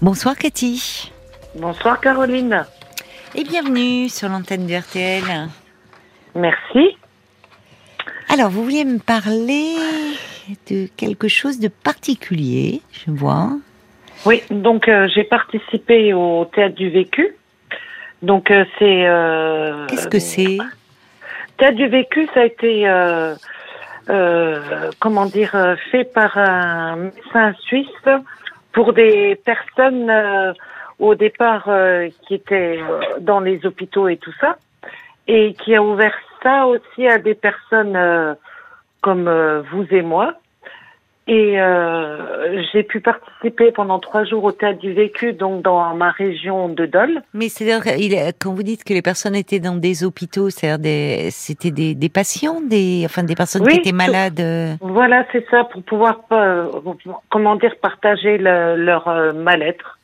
Bonsoir Cathy. Bonsoir Caroline. Et bienvenue sur l'antenne du RTL. Merci. Alors, vous vouliez me parler de quelque chose de particulier, je vois. Oui, donc euh, j'ai participé au Théâtre du Vécu. Donc euh, c'est... Euh, Qu'est-ce que c'est? Théâtre du Vécu, ça a été, comment dire, fait par un médecin suisse pour des personnes euh, au départ euh, qui étaient euh, dans les hôpitaux et tout ça, et qui a ouvert ça aussi à des personnes euh, comme euh, vous et moi. Et euh, j'ai pu participer pendant trois jours au théâtre du vécu, donc dans ma région de Dole. Mais c'est-à-dire, quand vous dites que les personnes étaient dans des hôpitaux, c'est-à-dire des, c'était des, des patients, des, enfin des personnes Oui, qui étaient malades. euh, Voilà, c'est ça, pour pouvoir, euh, comment dire, partager le- leur euh, mal-être.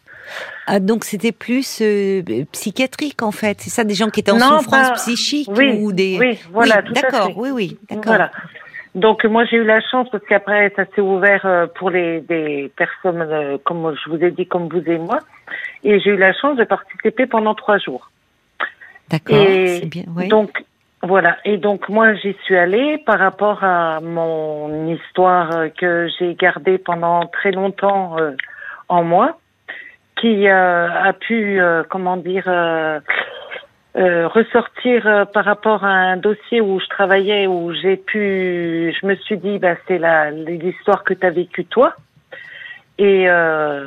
Ah, donc c'était plus euh, psychiatrique en fait. C'est ça, des gens qui étaient en Non, souffrance psychique oui, ou des. oui, voilà, tout à D'accord, oui, oui, d'accord. Voilà. Donc moi j'ai eu la chance parce qu'après ça s'est ouvert euh, pour les des personnes euh, comme je vous ai dit comme vous et moi et j'ai eu la chance de participer pendant trois jours. D'accord, Et c'est bien. Oui. Donc voilà et donc moi j'y suis allée par rapport à mon histoire euh, que j'ai gardée pendant très longtemps en moi, qui a pu comment dire euh, ressortir euh, par rapport à un dossier où je travaillais où j'ai pu je me suis dit bah c'est l'histoire que tu as vécue toi. Et euh,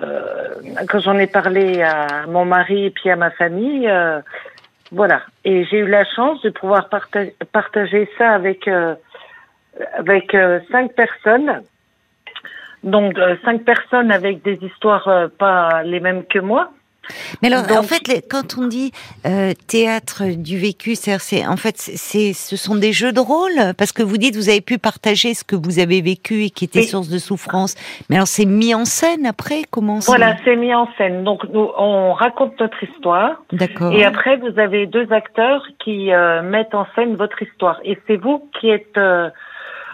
quand j'en ai parlé à mon mari et puis à ma famille euh, voilà. Et j'ai eu la chance de pouvoir parta- partager ça avec euh, avec cinq personnes. Donc cinq personnes avec des histoires pas les mêmes que moi Mais alors, en fait, les- quand on dit euh, théâtre du vécu, c'est-à-dire, c'est en fait, c'est- ce sont des jeux de rôle parce que vous dites vous avez pu partager ce que vous avez vécu et qui était source de souffrance. Mais alors, c'est mis en scène après Comment Voilà, c'est mis en scène. Donc nous, on raconte notre histoire D'accord. et après vous avez deux acteurs qui euh, mettent en scène votre histoire et c'est vous qui êtes euh,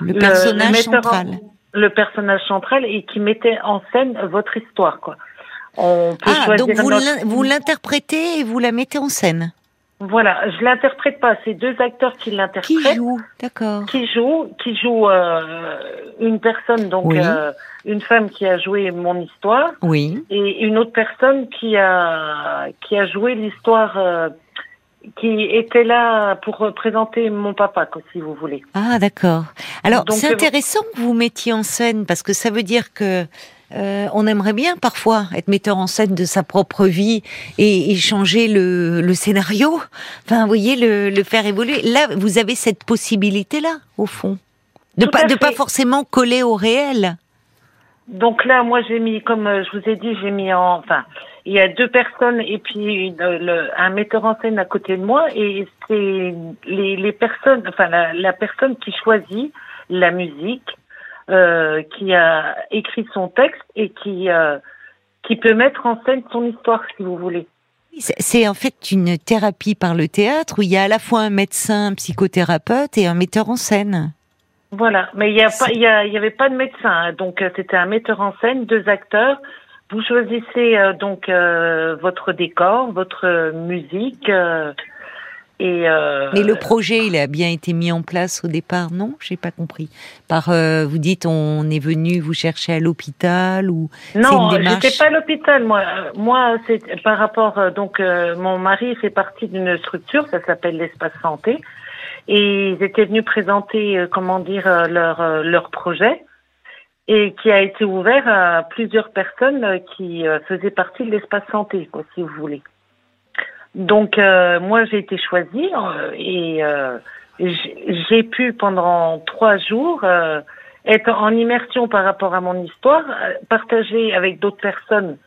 le personnage en- central. le personnage central et qui mettez en scène votre histoire quoi. On peut Ah, donc vous, notre- l'interprétez et vous la mettez en scène. Voilà, je l'interprète pas, c'est deux acteurs qui Qui l'interprètent. joue? D'accord. qui joue, qui joue euh, une personne, donc Oui. euh, une femme qui a joué mon histoire, Oui. et une autre personne qui a qui a joué l'histoire euh, qui était là pour représenter mon papa, si vous voulez. Ah, d'accord. Alors, c'est intéressant que vous mettiez en scène parce que ça veut dire que euh, on aimerait bien parfois être metteur en scène de sa propre vie et, et changer le, le scénario. Enfin, vous voyez, le, le faire évoluer. Là, vous avez cette possibilité-là, au fond, de Tout pas de pas forcément coller au réel. Donc là, moi, j'ai mis, comme euh, je vous ai dit, j'ai mis en, enfin, il y a deux personnes et puis une- le, un metteur en scène à côté de moi et c'est les, les personnes, enfin la, la personne qui choisit la musique, euh, qui a écrit son texte et qui euh, qui peut mettre en scène son histoire, si vous voulez. C'est- en fait une thérapie par le théâtre où il y a à la fois un médecin, un psychothérapeute et un metteur en scène. Voilà, mais il y a pas, il y, a- il y avait pas de médecin, hein. donc euh, c'était un metteur en scène, deux acteurs. Vous choisissez euh, donc euh, votre décor, votre euh, musique euh, et. euh, Mais le projet, il a bien été mis en place au départ, non? J'ai pas compris. Par, euh, vous dites, on est venu vous chercher à l'hôpital ou Non, démarche- j'étais pas à l'hôpital. Moi, moi, c'est par rapport. euh, Donc, euh, mon mari fait partie d'une structure, ça s'appelle l'espace santé, et ils étaient venus présenter, euh, comment dire, euh, leur euh, leur projet, et qui a été ouvert à plusieurs personnes qui euh, faisaient partie de l'espace santé, quoi, si vous voulez. Donc, euh, moi, j'ai été choisie euh, et euh, j'ai pu pendant trois jours. euh, être en immersion par rapport à mon histoire, euh, partager avec d'autres personnes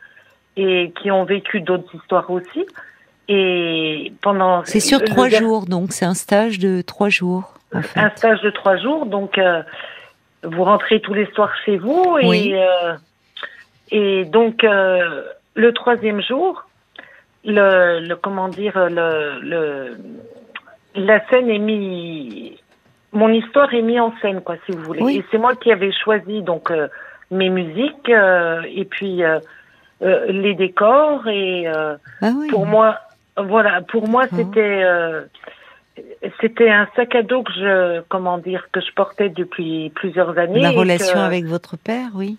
et qui ont vécu d'autres histoires aussi. Et pendant C'est sur trois jours, donc c'est un stage de trois jours. En fait. un stage de trois jours, donc euh, vous rentrez tous les soirs chez vous et Oui. euh, et donc euh, le troisième jour, le, le comment dire le, le la scène est mise mon histoire est mise en scène quoi si vous voulez Oui. et c'est moi qui avais choisi donc euh, mes musiques euh, et puis euh, les décors et ah oui. pour moi, voilà, pour moi oh. c'était c'était un sac à dos que je, comment dire, que je portais depuis plusieurs années. La relation avec votre père, oui.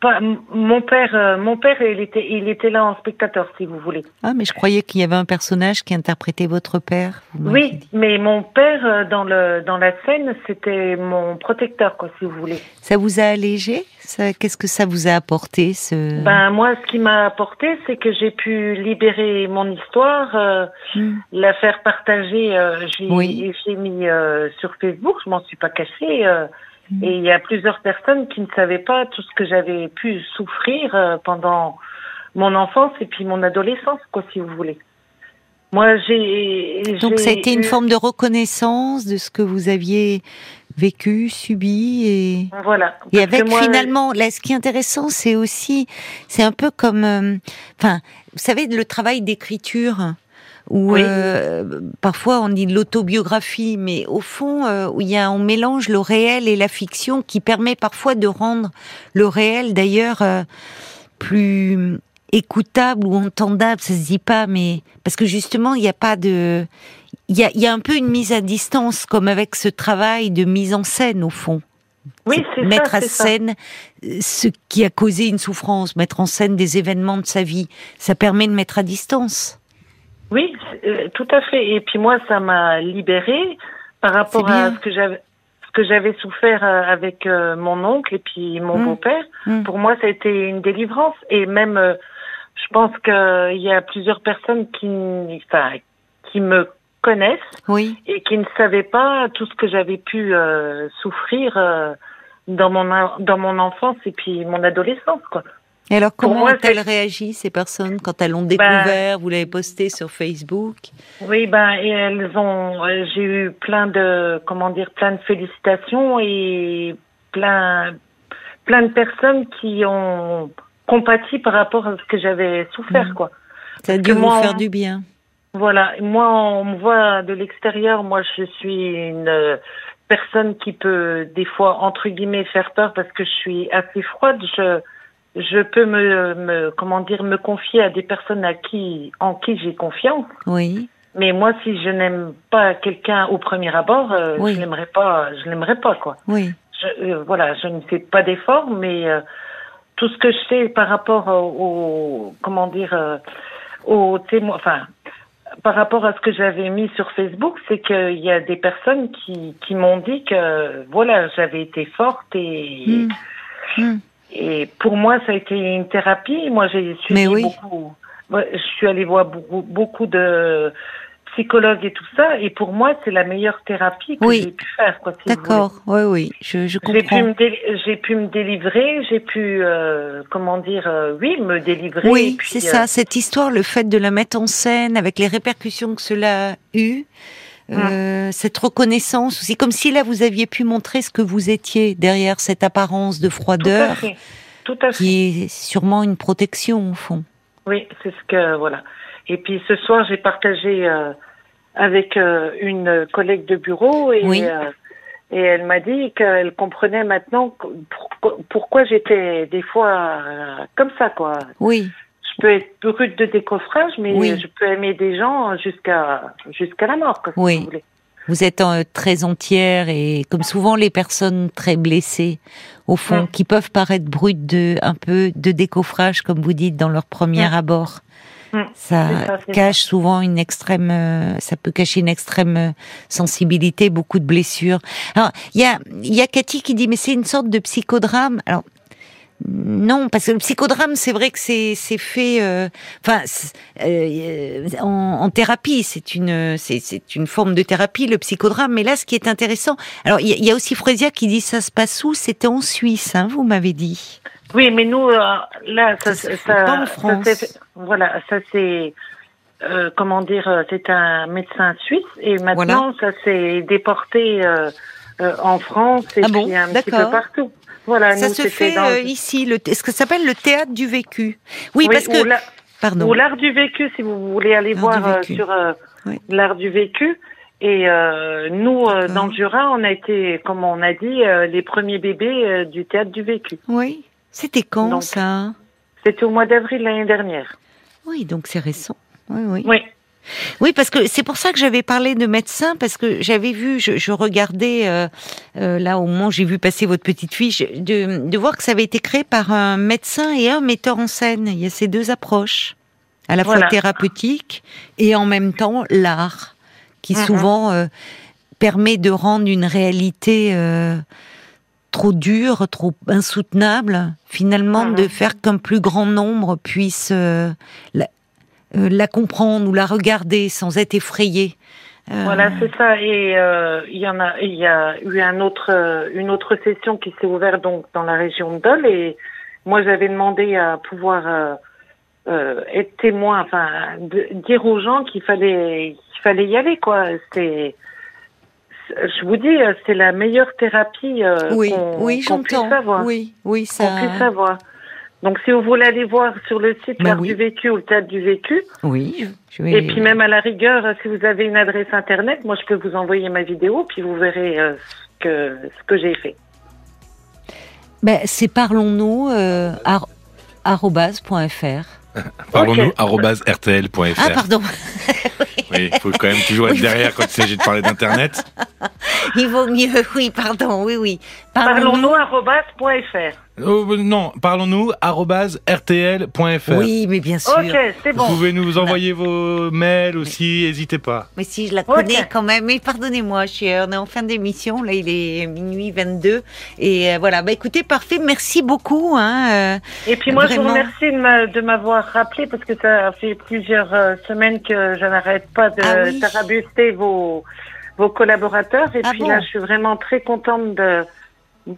Pas, mon père, euh, mon père, il était, il était là en spectateur, si vous voulez. Ah, mais je croyais qu'il y avait un personnage qui interprétait votre père. Oui, mais mon père euh, dans le dans la scène, c'était mon protecteur, quoi, si vous voulez. Ça vous a allégé? Qu'est-ce que ça vous a apporté ce Ben moi, ce qui m'a apporté, c'est que j'ai pu libérer mon histoire, euh, hmm. la faire partager. j'ai oui. mis sur Facebook. Je m'en suis pas cachée. Mm. Et il y a plusieurs personnes qui ne savaient pas tout ce que j'avais pu souffrir euh, pendant mon enfance et puis mon adolescence, quoi, si vous voulez. Moi, j'ai. Donc, ça a été une forme de reconnaissance de ce que vous aviez vécu, subi et. Voilà. Et avec finalement, là, ce qui est intéressant, c'est aussi, c'est un peu comme, euh, enfin, vous savez, le travail d'écriture où euh, parfois on dit l'autobiographie, mais au fond, euh, où il y a, on mélange le réel et la fiction, qui permet parfois de rendre le réel, d'ailleurs, euh, plus écoutable ou entendable. Ça se dit pas, mais parce que justement, il n'y a pas de, il y a, y a un peu une mise à distance, comme avec ce travail de mise en scène au fond. Oui, c'est mettre à scène ce qui a causé une souffrance, mettre en scène des événements de sa vie. Ça permet de mettre à distance. Oui, euh, tout à fait. Et puis moi, ça m'a libérée par rapport à ce que j'avais ce que j'avais souffert euh, avec euh, mon oncle et puis mon mmh. beau-père. Mmh. Pour moi, ça a été une délivrance. Et même, je pense qu'il y a plusieurs personnes qui, enfin, qui me connaissent oui. et qui ne savaient pas tout ce que j'avais pu souffrir dans mon dans mon enfance et puis mon adolescence, quoi. Et alors, comment ont-elles réagi, ces personnes, quand elles l'ont ben, découvert? Vous l'avez posté sur Facebook? Oui, ben, et elles ont. Euh, j'ai eu plein de, comment dire, plein de félicitations et plein, plein de personnes qui ont compati par rapport à ce que j'avais souffert, mmh. quoi. Ça a dû vous faire du bien. Voilà, moi, on me voit de l'extérieur. Moi, je suis une personne qui peut, des fois, entre guillemets, faire peur parce que je suis assez froide. Je je peux me, me, comment dire me confier à des personnes à qui en qui j'ai confiance. Oui. Mais moi, si je n'aime pas quelqu'un au premier abord, euh, je l'aimerais pas. Je l'aimerais pas quoi. Oui. Je, euh, voilà, je ne fais pas d'efforts, mais euh, tout ce que je sais par rapport au, comment dire aux témoins, enfin par rapport à ce que j'avais mis sur Facebook, c'est qu'il y a des personnes qui, qui m'ont dit que voilà, j'avais été forte et. Hmm. Et pour moi, ça a été une thérapie. Moi, j'ai suivi oui. beaucoup. Je suis allée voir beaucoup, beaucoup, de psychologues et tout ça. Et pour moi, c'est la meilleure thérapie que j'ai pu faire. D'accord. Oui, oui. Je, je comprends. J'ai pu, me délivrer. J'ai pu, euh, comment dire, euh, oui, me délivrer. Oui, c'est ça. Euh, cette histoire, le fait de la mettre en scène avec les répercussions que cela a eu. Euh, cette reconnaissance aussi, comme si là vous aviez pu montrer ce que vous étiez derrière cette apparence de froideur, Tout à fait. qui est sûrement une protection au fond. Oui, c'est ce que voilà. Et puis ce soir, j'ai partagé euh, avec euh, une collègue de bureau et, et elle m'a dit qu'elle comprenait maintenant pourquoi j'étais des fois comme ça, quoi. Oui peux être brute de décoffrage, mais je peux aimer des gens jusqu'à jusqu'à la mort. oui. vous, êtes euh, très entière et comme souvent les personnes très blessées, au fond, qui peuvent paraître brutes de un peu de décoffrage, comme vous dites dans leur premier abord. Ça, cache souvent une extrême, euh, ça peut cacher une extrême euh, sensibilité, beaucoup de blessures. Alors, il y a, il y a Cathy qui dit, mais c'est une sorte de psychodrame. Alors, non, parce que le psychodrame, c'est vrai que c'est fait, euh, enfin, euh, en, thérapie, c'est une c'est une forme de thérapie le psychodrame. Mais là, ce qui est intéressant, alors il y, a aussi Frésia qui dit ça se passe où? C'était en Suisse, hein, vous m'avez dit. Oui, mais nous euh, là, ça, ça, pas en France. voilà, ça c'est comment dire, c'est un médecin suisse et maintenant ça s'est déporté en France et ah puis un petit peu partout ça se fait euh, ici, le, ce que s'appelle le théâtre du vécu. Oui, parce que. Pardon. Ou l'art du vécu, si vous voulez aller voir euh, sur euh, l'art du vécu. Et nous, dans le Jura, on a été, comme on a dit, les premiers bébés du théâtre du vécu. Oui. C'était quand ça? C'était au mois d'avril l'année dernière. Oui, donc c'est récent. Oui, oui. Oui. Oui, parce que c'est pour ça que j'avais parlé de médecin, parce que j'avais vu, je, je regardais euh, euh, là au moment où j'ai vu passer votre petite fiche, de, de voir que ça avait été créé par un médecin et un metteur en scène. Il y a ces deux approches, à la fois thérapeutique et en même temps l'art, qui souvent euh, permet de rendre une réalité trop dure, trop insoutenable, finalement de faire qu'un plus grand nombre puisse euh, la, la comprendre ou la regarder sans être effrayé. Euh, Voilà, c'est ça. Et euh, il y en a, il y a eu un autre, euh, une autre session qui s'est ouverte donc dans la région de Dole. Et moi, j'avais demandé à pouvoir euh, euh, être témoin, enfin, de, dire aux gens qu'il fallait, qu'il fallait y aller, quoi. C'est, je vous dis, euh, c'est la meilleure thérapie euh, oui, qu'on, oui, qu'on puisse avoir. Oui, oui, Qu'on ça. puisse avoir. Donc, si vous voulez aller voir sur le site Bah l'art oui. du vécu ou le théâtre du vécu, Oui, je, vais. et puis même à la rigueur, si vous avez une adresse internet, moi je peux vous envoyer ma vidéo, puis vous verrez euh, ce que ce que j'ai fait. Ben, c'est parlons-nous euh, ar- arobase.fr. Parlons-nous, Ok. arobase rtl.fr. Ah, pardon. Oui, il faut quand même toujours être derrière quand il s'agit de parler d'Internet. Il vaut mieux. Oui, pardon. Oui, oui. Parlons-nous arobase.fr. Oh, non, parlons-nous, rtl.fr. Oui, mais bien sûr. Ok, c'est Vous bon. pouvez nous envoyer vos mails aussi, n'hésitez pas. Mais si, je la connais quand même. Mais pardonnez-moi, je suis, on est en fin d'émission. Là, il est minuit 22. Et euh, voilà. Bah, écoutez, parfait. Merci beaucoup. Hein, euh, Et puis moi je vous remercie de m'a- de m'avoir rappelé parce que ça fait plusieurs semaines que je n'arrête pas de Ah oui. tarabuster vos vos collaborateurs. Et Ah puis bon là je suis vraiment très contente de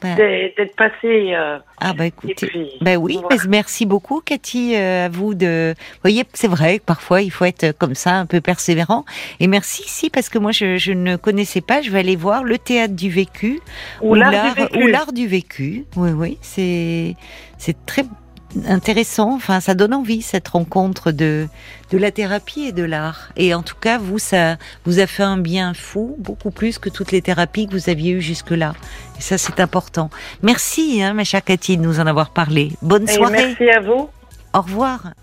ben, d'être passée. euh, ah, bah, écoutez. puis, Ben oui, voilà. mais merci beaucoup Cathy, euh, à vous de. Vous voyez, c'est vrai que parfois il faut être comme ça, un peu persévérant. Et merci, si, parce que moi je, je ne connaissais pas. Je vais aller voir le théâtre du vécu Ou l'art du vécu. ou l'art du vécu. Oui, oui, c'est c'est très intéressant. Enfin, ça donne envie cette rencontre de de la thérapie et de l'art. Et en tout cas, vous, ça vous a fait un bien fou, beaucoup plus que toutes les thérapies que vous aviez eues jusque là. Et ça, c'est important. Merci, hein, ma chère Cathy, de nous en avoir parlé. Bonne Et soirée. merci à vous. Au revoir.